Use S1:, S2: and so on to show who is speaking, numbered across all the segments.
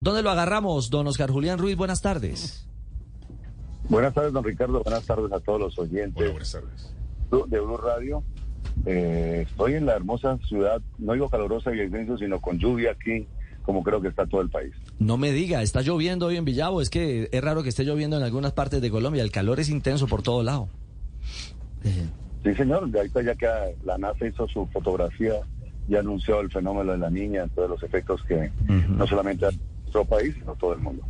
S1: ¿Dónde lo agarramos, don Oscar Julián Ruiz? Buenas tardes.
S2: Buenas tardes, don Ricardo. Buenas tardes a todos los oyentes
S3: Hola, buenas tardes.
S2: de Blue Radio. Eh, estoy en la hermosa ciudad, no digo calurosa y extenso, sino con lluvia aquí, como creo que está todo el país.
S1: No me diga, está lloviendo hoy en Villavo. Es que es raro que esté lloviendo en algunas partes de Colombia. El calor es intenso por todo lado. Eh,
S2: Sí, señor, de ahorita ya que la NASA hizo su fotografía y anunció el fenómeno de la niña, todos los efectos que no solamente nuestro país, sino todo el mundo.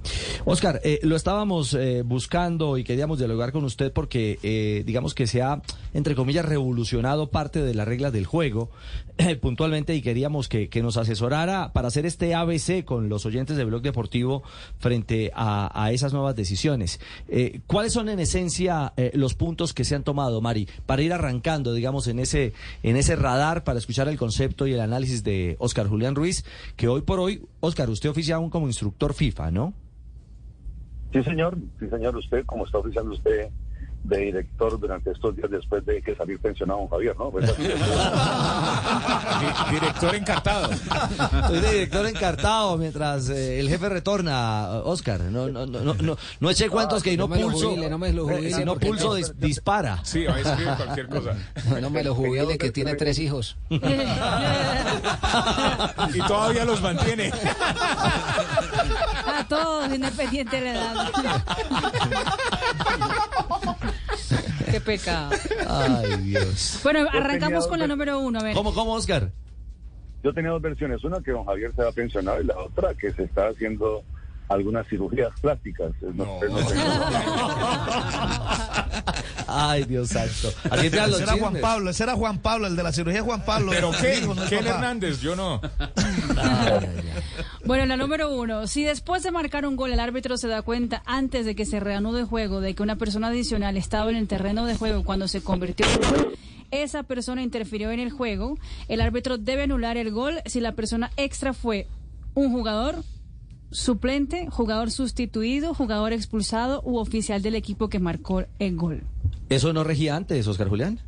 S1: Oscar, eh, lo estábamos eh, buscando y queríamos dialogar con usted porque eh, digamos que se ha, entre comillas, revolucionado parte de las reglas del juego puntualmente y queríamos que, que nos asesorara para hacer este ABC con los oyentes de Blog Deportivo frente a, a esas nuevas decisiones. ¿Cuáles son en esencia los puntos que se han tomado, Mari, para ir arrancando, digamos, en ese, en ese radar para escuchar el concepto y el análisis de Oscar Julián Ruiz, que hoy por hoy, Oscar, usted oficia aún instructor FIFA, ¿no?
S2: Sí, señor, sí, señor, usted, como está oficiando usted de director durante estos días después de que salir pensionado don Javier, ¿no? Pues
S3: Director encartado.
S1: Soy de director encartado mientras eh, el jefe retorna, Oscar. No, no, no, no, no, no eché cuentos que
S4: no
S1: no
S4: me lo
S1: pulso.
S4: jubile, no me lo
S1: eh,
S4: jubile,
S1: si no pulso
S4: no-
S1: dis- dispara.
S3: Sí, va a escribir cualquier cosa.
S4: No me lo jubile que tiene tres hijos.
S3: Y todavía los mantiene.
S5: A todos, independiente de la edad. Qué pecado.
S1: Ay, Dios.
S5: Bueno, arrancamos con la número uno. A ver.
S1: ¿Cómo, cómo, Oscar?
S2: Yo tenía dos versiones, una que don Javier se va pensionado y la otra que se está haciendo algunas cirugías plásticas. No,
S3: No.
S2: no tengo-
S1: Ay, Dios santo. Así empiezan los
S6: Ese era Juan. Pablo, ese era Juan Pablo, el de la cirugía Juan Pablo.
S3: ¿Pero qué? Ken. Hernández, yo no.
S5: Bueno, la número uno. Si después de marcar un gol el árbitro se da cuenta antes de que se reanude el juego de que una persona adicional estaba en el terreno de juego cuando se convirtió en gol, esa persona interfirió en el juego, el árbitro debe anular el gol si la persona extra fue un jugador, suplente, jugador sustituido, jugador expulsado u oficial del equipo que marcó el gol.
S1: ¿Eso no regía antes, Oscar Julián?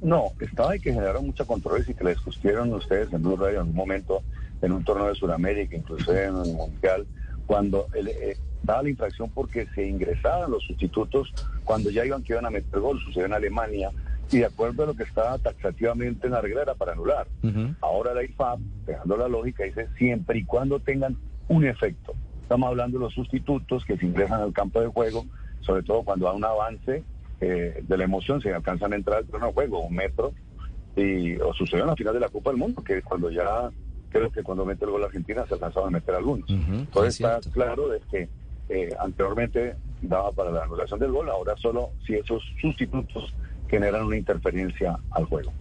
S2: No, estaba y que generaron mucha controversia y que le discutieron ustedes en Blue Radio en algún momento en un torneo de Sudamérica, incluso en el Mundial, cuando el, eh, daba la infracción porque se ingresaban los sustitutos cuando ya iban que iban a meter gol, sucedió en Alemania, y de acuerdo a lo que estaba taxativamente en la regla era para anular. Ahora la IFAB, dejando la lógica, dice siempre y cuando tengan un efecto. Estamos hablando de los sustitutos que se ingresan al campo de juego, sobre todo cuando hay un avance eh, de la emoción, se alcanzan a entrar al terreno de juego, un metro, y o sucedió en la final de la Copa del Mundo, que cuando ya, creo que cuando mete el gol Argentina se alcanzaban a meter algunos.
S1: Ujú,
S2: Entonces
S1: es
S2: está
S1: cierto.
S2: claro de que eh, anteriormente daba para la anulación del gol, ahora solo si esos sustitutos generan una interferencia al juego.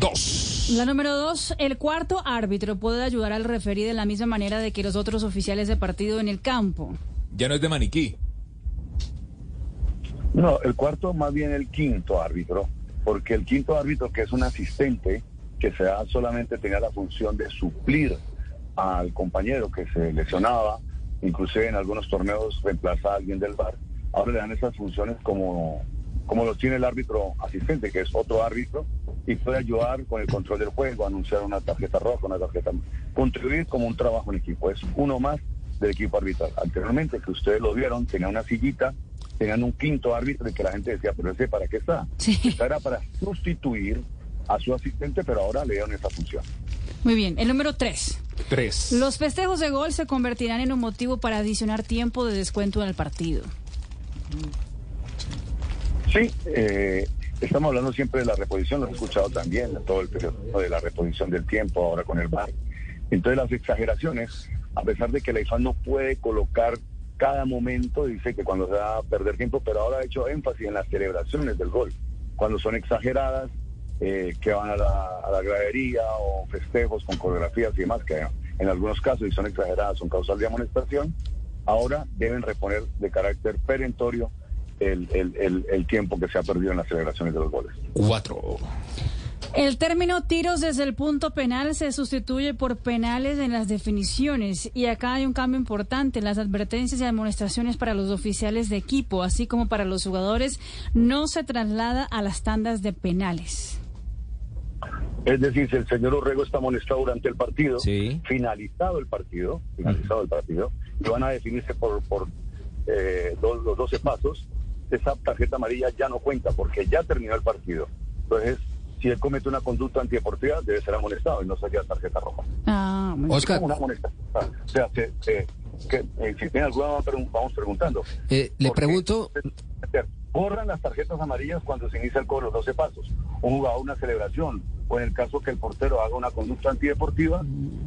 S3: Dos.
S5: La número dos, el cuarto árbitro puede ayudar al referí de la misma manera de que los otros oficiales de partido en el campo.
S3: Ya no es de maniquí.
S2: No, el cuarto más bien el quinto árbitro, porque el quinto árbitro que es un asistente que se da solamente tenía la función de suplir al compañero que se lesionaba, inclusive en algunos torneos reemplaza a alguien del bar, ahora le dan esas funciones como, como lo tiene el árbitro asistente, que es otro árbitro, y puede ayudar con el control del juego, anunciar una tarjeta roja, una tarjeta, contribuir como un trabajo en equipo, es uno más del equipo arbitral. Anteriormente, que ustedes lo vieron, tenía una sillita, tenían un quinto árbitro y que la gente decía, pero ese para qué está?
S5: Sí.
S2: Esta era para sustituir a su asistente, pero ahora le dieron esa función.
S5: Muy bien, el número tres.
S3: Tres.
S5: Los festejos de gol se convertirán en un motivo para adicionar tiempo de descuento en el partido.
S2: Sí, eh, estamos hablando siempre de la reposición, lo he escuchado también, todo el periodo de la reposición del tiempo, ahora con el VAR. Entonces las exageraciones, a pesar de que la IFA no puede colocar cada momento, dice que cuando se va a perder tiempo, pero ahora ha hecho énfasis en las celebraciones del gol, cuando son exageradas, eh, que van a la, a la gradería o festejos con coreografías y demás, que en algunos casos, si son exageradas, son causal de amonestación, ahora deben reponer de carácter perentorio el, el- el- el tiempo que se ha perdido en las celebraciones de los goles.
S3: Cuatro.
S5: El término tiros desde el punto penal se sustituye por penales en las definiciones y acá hay un cambio importante. Las advertencias y amonestaciones para los oficiales de equipo, así como para los jugadores, no se traslada a las tandas de penales.
S2: Es decir, si el señor Urrego está amonestado durante el partido,
S1: Sí.
S2: finalizado el partido, finalizado el partido, y van a definirse por, por eh, dos- los 12 pasos, esa tarjeta amarilla ya no cuenta porque ya terminó el partido. Entonces, si él comete una conducta antideportiva, debe ser amonestado y no sería tarjeta roja.
S5: Ah, muy bien.
S4: Oscar,
S2: una amonestación. O sea, se- se- que, eh, si tiene alguna, vamos pregun- vamos preguntando.
S4: eh, le pregunto,
S2: Borran las tarjetas amarillas cuando se inicia el cobro de los 12 pasos. Un jugador, una celebración, o en el caso que el portero haga una conducta antideportiva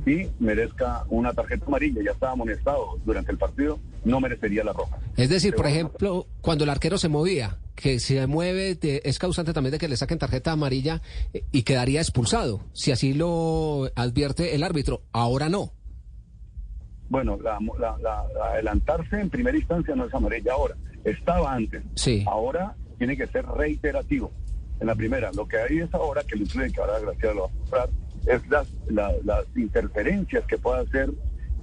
S2: y merezca una tarjeta amarilla, ya estaba amonestado durante el partido, no merecería la roja.
S4: es decir, por ejemplo, cuando el arquero se movía, que se mueve, de- es causante también de que le saquen tarjeta amarilla eh, y quedaría expulsado, si así lo advierte el árbitro. Ahora no.
S2: Bueno, la, la- la- la adelantarse en primera instancia no es amarilla ahora, estaba antes.
S4: Sí.
S2: Ahora tiene que ser reiterativo. En la primera, lo que hay es ahora, que lo influye, que ahora Graciela lo va a mostrar, es las, la- las interferencias que puede hacer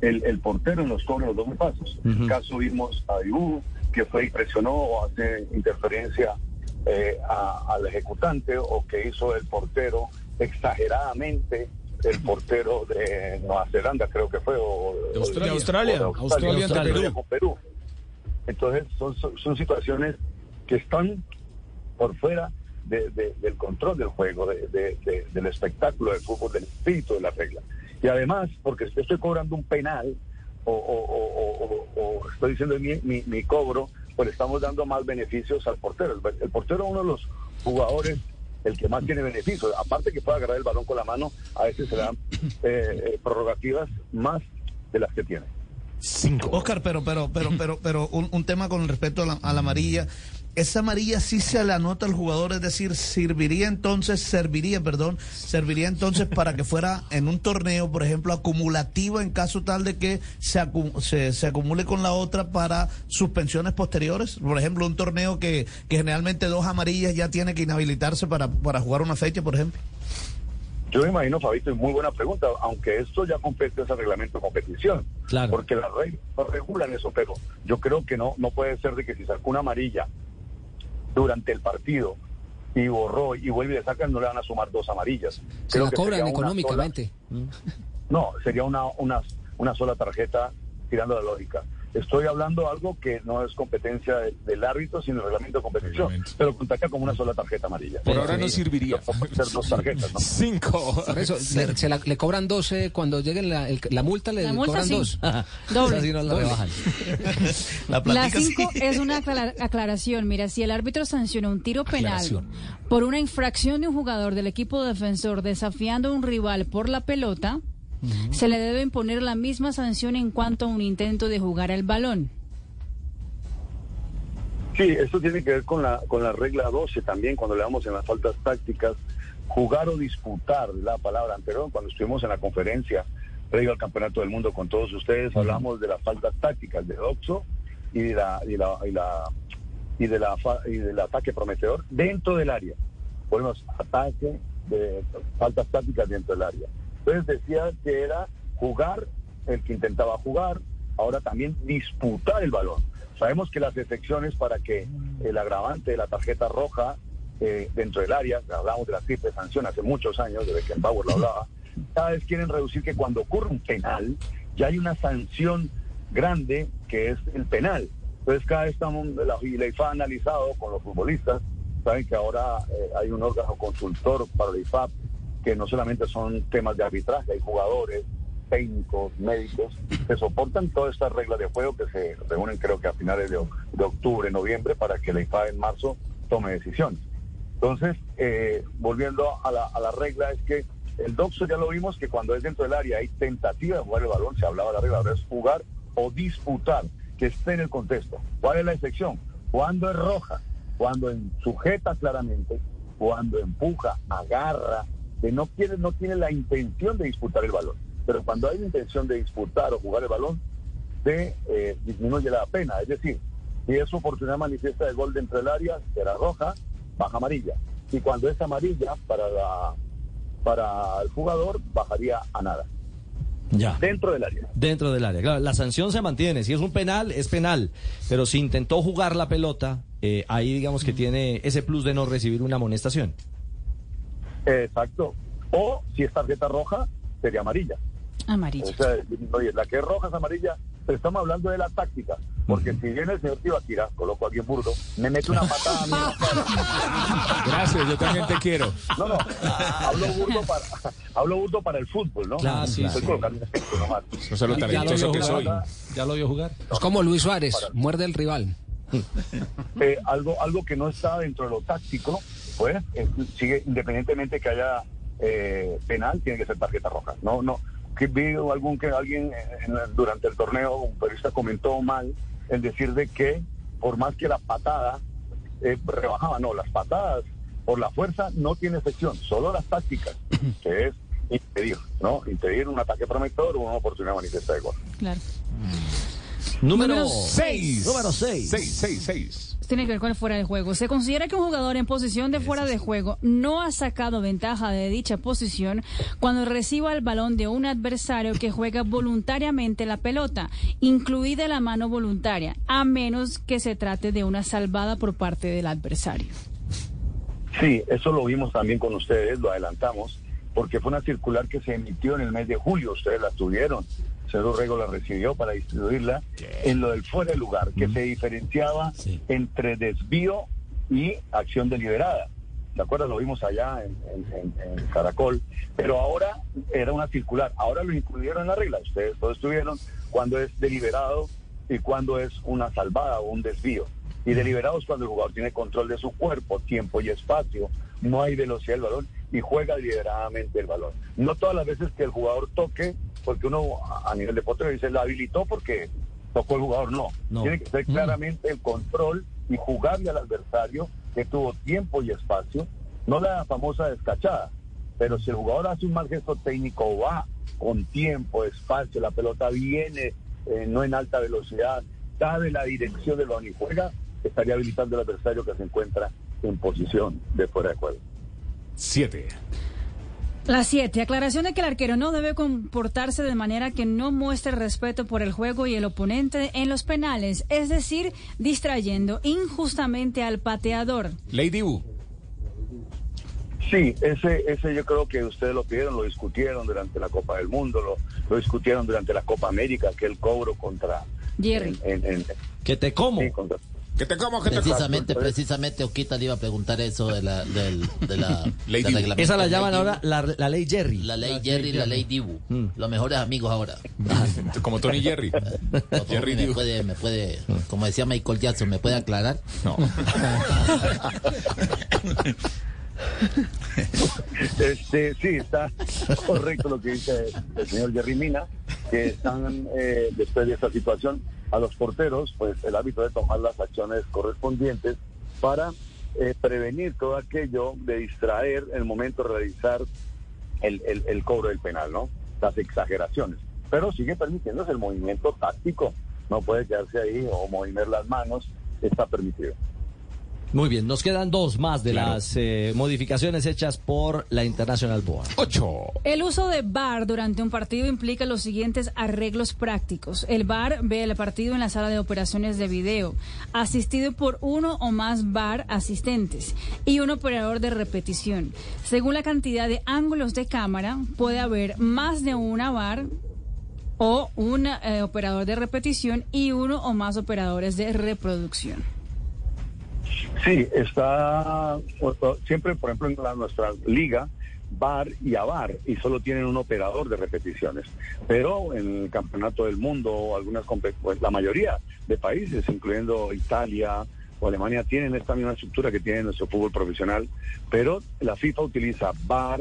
S2: el, el portero en los cobros de los dos pasos. En el caso vimos a Dibu, que fue y presionó o hace interferencia eh, a- al ejecutante, o que hizo el portero exageradamente, el portero de Nueva Zelanda, creo que fue, o
S3: De Australia.
S2: o de
S3: Australia. Australia
S2: Australia
S3: Perú.
S2: con Perú. Entonces, son, son, son situaciones que están por fuera de- de- del control del juego, de- de- de- del espectáculo del fútbol, del espíritu de la regla. Y además, porque si estoy cobrando un penal o, o- o- o- o- o estoy diciendo mi, mi, mi cobro, pues le estamos dando más beneficios al portero. El, el portero es uno de los jugadores el que más tiene beneficios. Aparte que puede agarrar el balón con la mano, a veces se le dan eh, eh, prerrogativas más de las que tiene.
S3: Cinco.
S6: Oscar, pero, pero, pero, pero, pero un, un tema con respecto a la, a la amarilla. Esa amarilla sí se le anota al jugador, es decir, serviría entonces, serviría, perdón, serviría entonces para que fuera en un torneo, por ejemplo, acumulativo en caso tal de que se, acu- se, se acumule con la otra para suspensiones posteriores. Por ejemplo, un torneo que, que generalmente dos amarillas ya tiene que inhabilitarse para, para jugar una fecha, por ejemplo.
S2: Yo me imagino, Fabito, y muy buena pregunta, aunque esto ya compete ese reglamento de competición.
S1: Claro.
S2: Porque las reglas no regulan eso, pero yo creo que no, no puede ser de que si sacó una amarilla durante el partido y borró y vuelve y le sacan, no le van a sumar dos amarillas.
S4: Se
S2: Creo
S4: la cobran económicamente.
S2: sola- no, sería una, una, una sola tarjeta tirando la lógica. Estoy hablando algo que no es competencia de- del árbitro, sino el reglamento de competición,
S3: Reglamento.
S2: pero contaría como una sola tarjeta amarilla.
S3: Por ahora no serviría.
S2: Pueden ser dos tarjetas, ¿no?
S3: Cinco.
S4: Por eso, le, se la- le cobran dos, eh, cuando lleguen la, el- la multa, le
S5: La multa
S4: cobran
S5: sí.
S4: dos.
S5: Doble.
S1: Así no la
S4: Doble.
S1: rebajan.
S6: La
S5: La
S6: sí.
S5: 5 es una aclara- aclaración. Mira, si el árbitro sanciona un tiro penal por una infracción de un jugador del equipo defensor desafiando a un rival por la pelota, se le debe imponer la misma sanción en cuanto a un intento de jugar al balón.
S2: Sí, esto tiene que ver con la, con la regla 12 también, cuando le damos en las faltas tácticas, jugar o disputar, la palabra anterior, cuando estuvimos en la conferencia previo al Campeonato del Mundo con todos ustedes, hablamos de las faltas tácticas de Oxo y de la, y la, y la, y de la y del ataque prometedor dentro del área. Ponemos ataque de faltas tácticas dentro del área. Entonces decía que era jugar el que intentaba jugar, ahora también disputar el balón. Sabemos que las excepciones para que el agravante de la tarjeta roja eh, dentro del área, hablamos de la triple sanción hace muchos años, de Beckenbauer lo hablaba, cada vez quieren reducir que cuando ocurre un penal, ya hay una sanción grande que es el penal. Entonces cada vez estamos, la IFA ha analizado con los futbolistas, saben que ahora eh, hay un órgano consultor para la IFAP, que no solamente son temas de arbitraje, hay jugadores, técnicos, médicos, que soportan todas estas reglas de juego que se reúnen creo que a finales de, de octubre, noviembre, para que la IFA en marzo tome decisiones. Entonces, eh, volviendo a la, regla, es que el doxo ya lo vimos que cuando es dentro del área hay tentativa de jugar el balón, se hablaba de la regla, ahora es jugar o disputar, que esté en el contexto. ¿Cuál es la excepción? Cuando es roja, cuando sujeta claramente, cuando empuja, agarra, que no quiere, no tiene la intención de disputar el balón. Pero cuando hay la intención de disputar o jugar el balón, se eh, disminuye la pena. Es decir, si es oportunidad manifiesta de gol dentro del área, será roja, baja amarilla. Y cuando es amarilla para la para el jugador, bajaría a nada.
S1: Ya.
S2: Dentro del área.
S1: Dentro del área. Claro, la sanción se mantiene. Si es un penal, es penal. Pero si intentó jugar la pelota, eh, ahí digamos que tiene ese plus de no recibir una amonestación.
S2: Exacto. O si es tarjeta roja, sería amarilla.
S5: Amarilla.
S2: O sea, oye, la que es roja es amarilla, pero estamos hablando de la táctica. Porque si viene el señor Tibaquira, coloco a alguien burdo, me mete una patada a mí.
S3: Gracias, yo también te quiero.
S2: No, no, hablo burdo para, hablo burdo para el fútbol, ¿no?
S1: Claro, sí,
S2: Estoy
S1: sí.
S2: colocando ejemplo nomás.
S3: No sé lo
S1: Ya lo
S3: talentoso
S1: vio
S3: que soy.
S1: jugar. Ya lo vio jugar.
S4: Es como Luis Suárez, muerde el rival.
S2: Eh, algo, algo que no está dentro de lo táctico, pues eh, sigue independientemente que haya eh, penal, tiene que ser tarjeta roja. No, no. Que vi algún que alguien en la- durante el torneo, un periodista comentó mal el decir de que por más que la patada eh, rebajaba, no, las patadas por la fuerza no tiene excepción, solo las tácticas, que es impedir, ¿no? Impedir un ataque prometedor o una oportunidad manifiesta de gol.
S5: Claro.
S1: Número
S5: Número
S1: 6. Número 6.
S3: 6, 6, 6.
S5: Tiene que ver con el fuera de juego. Se considera que un jugador en posición de fuera de juego no ha sacado ventaja de dicha posición cuando reciba el balón de un adversario que juega voluntariamente la pelota, incluida la mano voluntaria, a menos que se trate de una salvada por parte del adversario.
S2: Sí, eso lo vimos también con ustedes, lo adelantamos, porque fue una circular que se emitió en el mes de julio, ustedes la tuvieron, Cero Rego la recibió para distribuirla en lo del fuera de lugar, que se diferenciaba
S1: Sí.
S2: entre desvío y acción deliberada. ¿Se acuerdan? Lo vimos allá en, en- en- en Caracol, pero ahora era una circular, ahora lo incluyeron en la regla, ustedes todos estuvieron, cuando es deliberado y cuando es una salvada o un desvío. Y deliberado es cuando el jugador tiene control de su cuerpo, tiempo y espacio, no hay velocidad del balón y juega deliberadamente el balón. No todas las veces que el jugador toque, porque uno a nivel de potro dice, la habilitó porque tocó el jugador, no.
S1: No.
S2: Tiene que ser claramente el control y jugarle al adversario que tuvo tiempo y espacio, no la famosa descachada, pero si el jugador hace un mal gesto técnico, va con tiempo, espacio, la pelota viene eh, no en alta velocidad, sabe la dirección del balón y juega, estaría habilitando al adversario que se encuentra en posición de fuera de juego.
S3: 7.
S5: La 7. Aclaración de que el arquero no debe comportarse de manera que no muestre respeto por el juego y el oponente en los penales, es decir, distrayendo injustamente al pateador.
S3: Lady U.
S2: Sí, ese, ese yo creo que ustedes lo pidieron, lo discutieron durante la Copa del Mundo, lo, lo discutieron durante la Copa América, que el cobro contra...
S5: Jerry.
S2: en- en- en-
S1: Que te como.
S2: sí, contra-
S3: Que te como, que te como.
S7: Precisamente, precisamente Oquita le iba a preguntar eso de la, del, de la
S3: Ley.
S1: Esa la llaman
S7: Ley
S1: ahora la, la ley Jerry.
S7: La ley Jerry y la ley Dibu.
S1: Mm.
S7: Los mejores amigos ahora.
S3: Como Tony Jerry. Jerry
S7: me
S3: Dibu.
S7: puede, me puede, como decía Michael Jackson, ¿me puede aclarar?
S3: No.
S2: Este, sí, está correcto lo que dice el señor Jerry Mina, que están, eh, después de esta situación, a los porteros, pues el hábito de tomar las acciones correspondientes para eh, prevenir todo aquello de distraer el momento de realizar el, el- el cobro del penal, ¿no? Las exageraciones. Pero sigue permitiéndose el movimiento táctico, no puede quedarse ahí o mover las manos, está permitido.
S1: Muy bien, nos quedan dos más de
S3: Claro.
S1: las eh, modificaciones hechas por la International Board.
S3: 8.
S5: El uso de VAR durante un partido implica los siguientes arreglos prácticos. El VAR ve el partido en la sala de operaciones de video, asistido por uno o más VAR asistentes y un operador de repetición. Según la cantidad de ángulos de cámara, puede haber más de una VAR o un eh, operador de repetición y uno o más operadores de reproducción.
S2: Sí, está siempre, por ejemplo, en la- nuestra liga, VAR y AVAR, y solo tienen un operador de repeticiones. Pero en el campeonato del mundo, algunas pues, la mayoría de países, incluyendo Italia o Alemania, tienen esta misma estructura que tiene nuestro fútbol profesional, pero la FIFA utiliza VAR,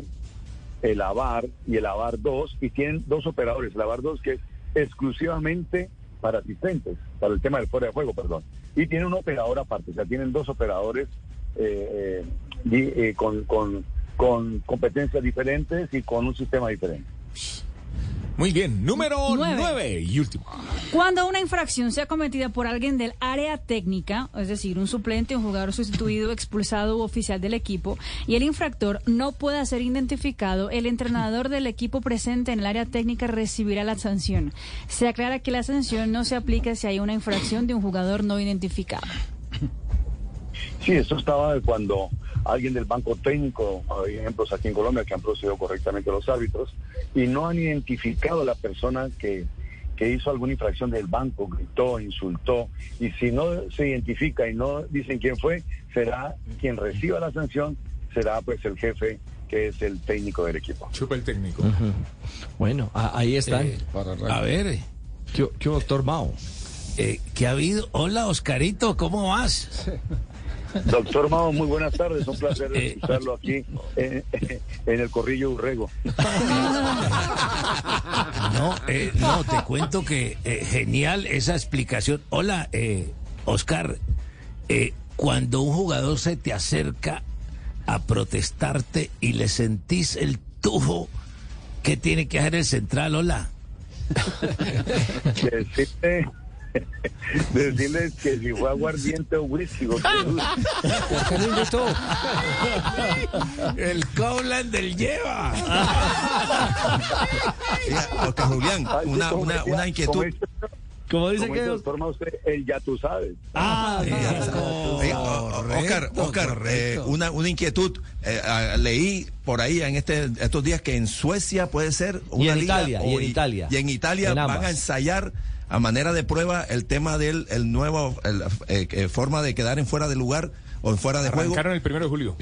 S2: el AVAR y el AVAR 2, y tienen dos operadores, el AVAR 2 que es exclusivamente para asistentes, para el tema del fuera de juego, perdón, y tiene un operador aparte, o sea, tienen dos operadores eh, eh, eh, con, con, con competencias diferentes y con un sistema diferente.
S3: Muy bien. Número
S5: Nueve.
S3: 9 y último.
S5: Cuando una infracción sea cometida por alguien del área técnica, es decir, un suplente, un jugador sustituido, expulsado u oficial del equipo, y el infractor no pueda ser identificado, el entrenador del equipo presente en el área técnica recibirá la sanción. Se aclara que la sanción no se aplica si hay una infracción de un jugador no identificado.
S2: Sí, eso estaba de cuando alguien del banco técnico, hay ejemplos aquí en Colombia que han procedido correctamente los árbitros, y no han identificado a la persona que, que hizo alguna infracción del banco, gritó, insultó, y si no se identifica y no dicen quién fue, será quien reciba la sanción, será pues el jefe que es el técnico del equipo.
S3: Chupa el técnico.
S1: Bueno, a- ahí están.
S3: Eh,
S8: A ver,
S1: ¿Qué, qué doctor Mao?
S8: eh, ¿qué ha habido? Hola, Oscarito, ¿cómo vas?
S2: Doctor Mao, muy buenas tardes, un placer
S8: Eh.
S2: escucharlo aquí en, en el Corrillo Urrego.
S8: No, eh, no, te cuento que eh, genial esa explicación. Hola, eh, Oscar, eh, cuando un jugador se te acerca a protestarte y le sentís el tufo, ¿qué tiene que hacer el central? Hola.
S2: Decirle, decirles que si fue aguardiente o whisky, o qué-
S4: ¿Por qué no invitó?
S8: El Coblan del lleva.
S9: Oscar Julián, una, una, una inquietud.
S2: Como dice,
S1: ¿Cómo dice
S2: como
S1: que
S2: doctor usted, el ya tú sabes.
S1: Ah,
S9: Oscar, Oscar, eh, una, una inquietud. Eh, leí por ahí en este, estos días que en Suecia puede ser
S1: Y
S9: una
S1: en
S9: liga,
S1: Italia, y en Italia.
S9: Y en Italia
S1: En
S9: van a ensayar a manera de prueba el tema del el nuevo el, eh, eh, forma de quedar en fuera de lugar o en fuera de juego.
S3: Arrancaron el primero de julio,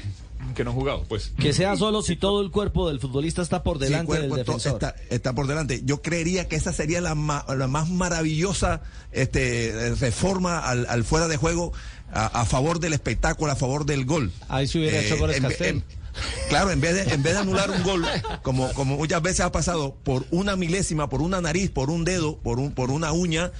S3: que no han jugado, pues.
S1: que sea solo si todo el cuerpo del futbolista está por
S9: Sí,
S1: delante
S9: cuerpo,
S1: del defensor.
S9: Está, está por delante. Yo creería que esa sería la, ma- la más maravillosa este, eh, reforma al, al fuera de juego a, a favor del espectáculo, a favor del gol. Eh,
S1: Ahí se hubiera hecho goles
S9: en ve-
S1: Castel.
S9: en- claro, en vez, de, en vez de anular un gol, como, como muchas veces ha pasado, por una milésima, por una nariz, por un dedo, por, un, por una uña,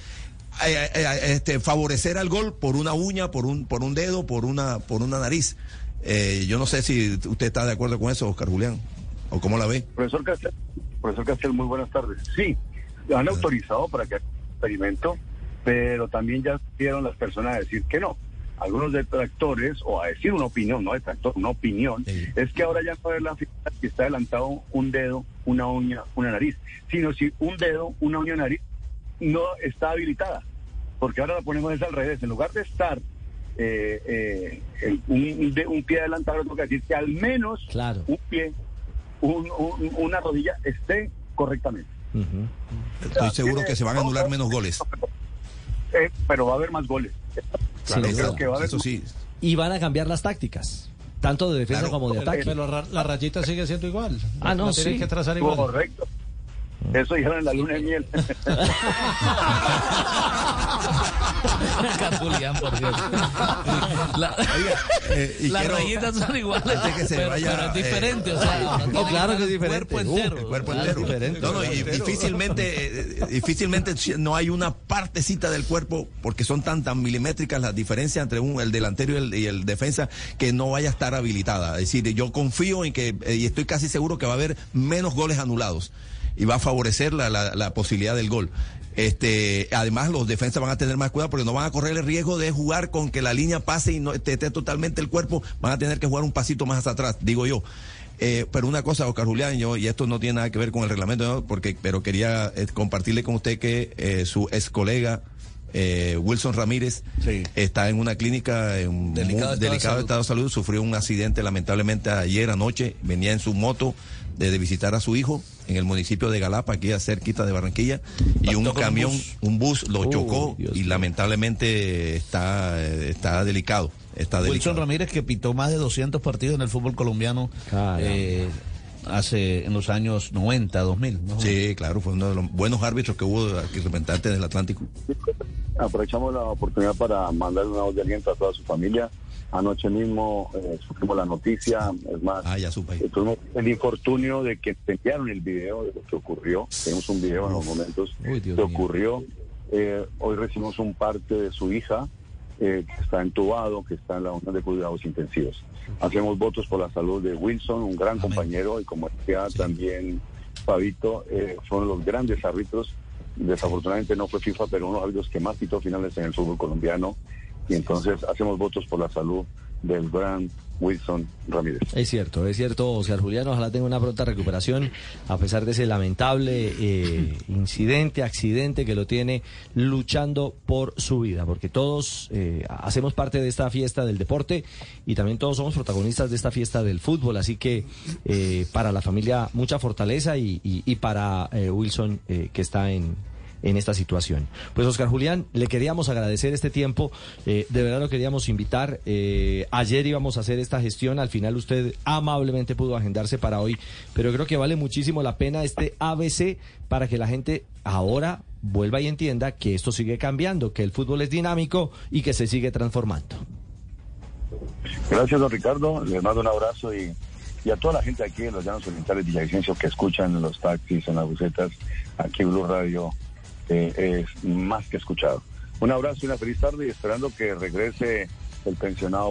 S9: eh, eh, eh, este, favorecer al gol por una uña, por un, por un dedo, por una, por una nariz. Eh, yo no sé si usted está de acuerdo con eso, Oscar Julián, o cómo la ve.
S2: Profesor Castel, profesor Castel, muy buenas tardes. Sí, han autorizado para que un experimento, pero también ya dieron las personas a decir que no. Algunos detractores, o a decir una opinión, no detractor, una opinión, es que ahora ya no haber la figura que está adelantado un dedo, una uña, una nariz, sino si un dedo, una uña, una nariz no está habilitada. Porque ahora la ponemos es al revés. En lugar de estar eh, eh, el- un, de- un pie adelantado, tengo que decir que al menos
S1: Claro.
S2: un pie, un- un- una rodilla esté correctamente.
S9: Estoy seguro que se van a anular menos goles.
S2: Eh, pero va a haber más goles.
S1: Sin
S2: Yo creo
S1: duda.
S2: que va a haber
S9: Eso sí.
S1: Y van a cambiar las tácticas, tanto de defensa
S9: Claro.
S1: como de ataque.
S10: Pero la, rayita sigue siendo igual.
S1: Ah, no, sí.
S10: que trazar igual.
S2: correcto. Eso dijeron en la luna de miel.
S7: Julián, por Dios. La-
S9: Eh, y
S7: las
S9: quiero-
S7: rayitas son iguales,
S9: antes que se
S7: pero,
S9: vaya,
S7: pero es
S9: eh,
S7: diferente. o sea, no
S1: claro
S7: que
S1: es diferente.
S7: Cuerpo
S1: Uh,
S9: el cuerpo
S1: Claro,
S9: entero.
S1: diferente.
S9: No, no, y difícilmente, eh, difícilmente no hay una partecita del cuerpo porque son tan tan milimétricas las diferencias entre un, el delantero y el, y el defensa que no vaya a estar habilitada. Es decir, yo confío en que y estoy casi seguro que va a haber menos goles anulados y va a favorecer la, la, la posibilidad del gol. Este, además los defensas van a tener más cuidado porque no van a correr el riesgo de jugar con que la línea pase y no esté, totalmente el cuerpo, van a tener que jugar un pasito más hacia atrás, digo yo. Eh, pero una cosa, Oscar Julián, yo, y esto no tiene nada que ver con el reglamento, porque, pero quería eh, compartirle con usted que eh, su ex colega eh, Wilson Ramírez
S8: Sí.
S9: está en una clínica en un
S8: Delicado
S9: muy
S8: estado de
S9: delicado
S8: salud.
S9: estado de salud, sufrió un accidente lamentablemente ayer anoche, venía en su moto de, de visitar a su hijo en el municipio de Galapa, aquí a cerquita de Barranquilla, y un camión,
S8: bus.
S9: un bus lo
S1: Oh,
S9: chocó
S1: Dios
S9: y lamentablemente está, está delicado, está
S6: Wilson
S9: delicado.
S6: Ramírez que pitó más de 200 partidos en el fútbol colombiano eh, hace en los años 90, 2000. ¿no?
S9: Sí, claro, fue uno de los buenos árbitros que hubo aquí representantes del Atlántico.
S2: Aprovechamos la oportunidad para mandarle una voz de aliento a toda su familia. Anoche mismo eh, supimos la noticia, es más,
S9: Ah, ya supe.
S2: eh, tuvimos el infortunio de que enviaron el video de lo que ocurrió. Tenemos un video en los momentos
S1: Uy,
S2: que ocurrió. Eh, hoy recibimos un parte de su hija eh, que está entubado, que está en la unidad de cuidados intensivos. Hacemos votos por la salud de Wilson, un gran compañero, y como decía también Fabito, eh, fueron los grandes árbitros. Desafortunadamente no fue FIFA, pero uno de los que más pitó finales en el fútbol colombiano. Y entonces hacemos votos por la salud del gran Wilson Ramírez.
S1: Es cierto, es cierto, Oscar Julián, ojalá tenga una pronta recuperación, a pesar de ese lamentable eh, incidente, accidente que lo tiene luchando por su vida, porque todos eh, hacemos parte de esta fiesta del deporte y también todos somos protagonistas de esta fiesta del fútbol, así que eh, para la familia mucha fortaleza y, y- para eh, Wilson que está en, en esta situación. Pues Oscar Julián, le queríamos agradecer este tiempo, eh, de verdad lo queríamos invitar. eh, ayer íbamos a hacer esta gestión, al final usted amablemente pudo agendarse para hoy, pero creo que vale muchísimo la pena este ABC para que la gente ahora vuelva y entienda que esto sigue cambiando, que el fútbol es dinámico y que se sigue transformando.
S2: Gracias, don Ricardo. Les mando un abrazo y, a toda la gente aquí en los Llanos Orientales Villavicencio que escuchan en los taxis, en las bucetas, aquí Blue Radio es más que escuchado. Un abrazo y una feliz tarde y esperando que regrese el pensionado.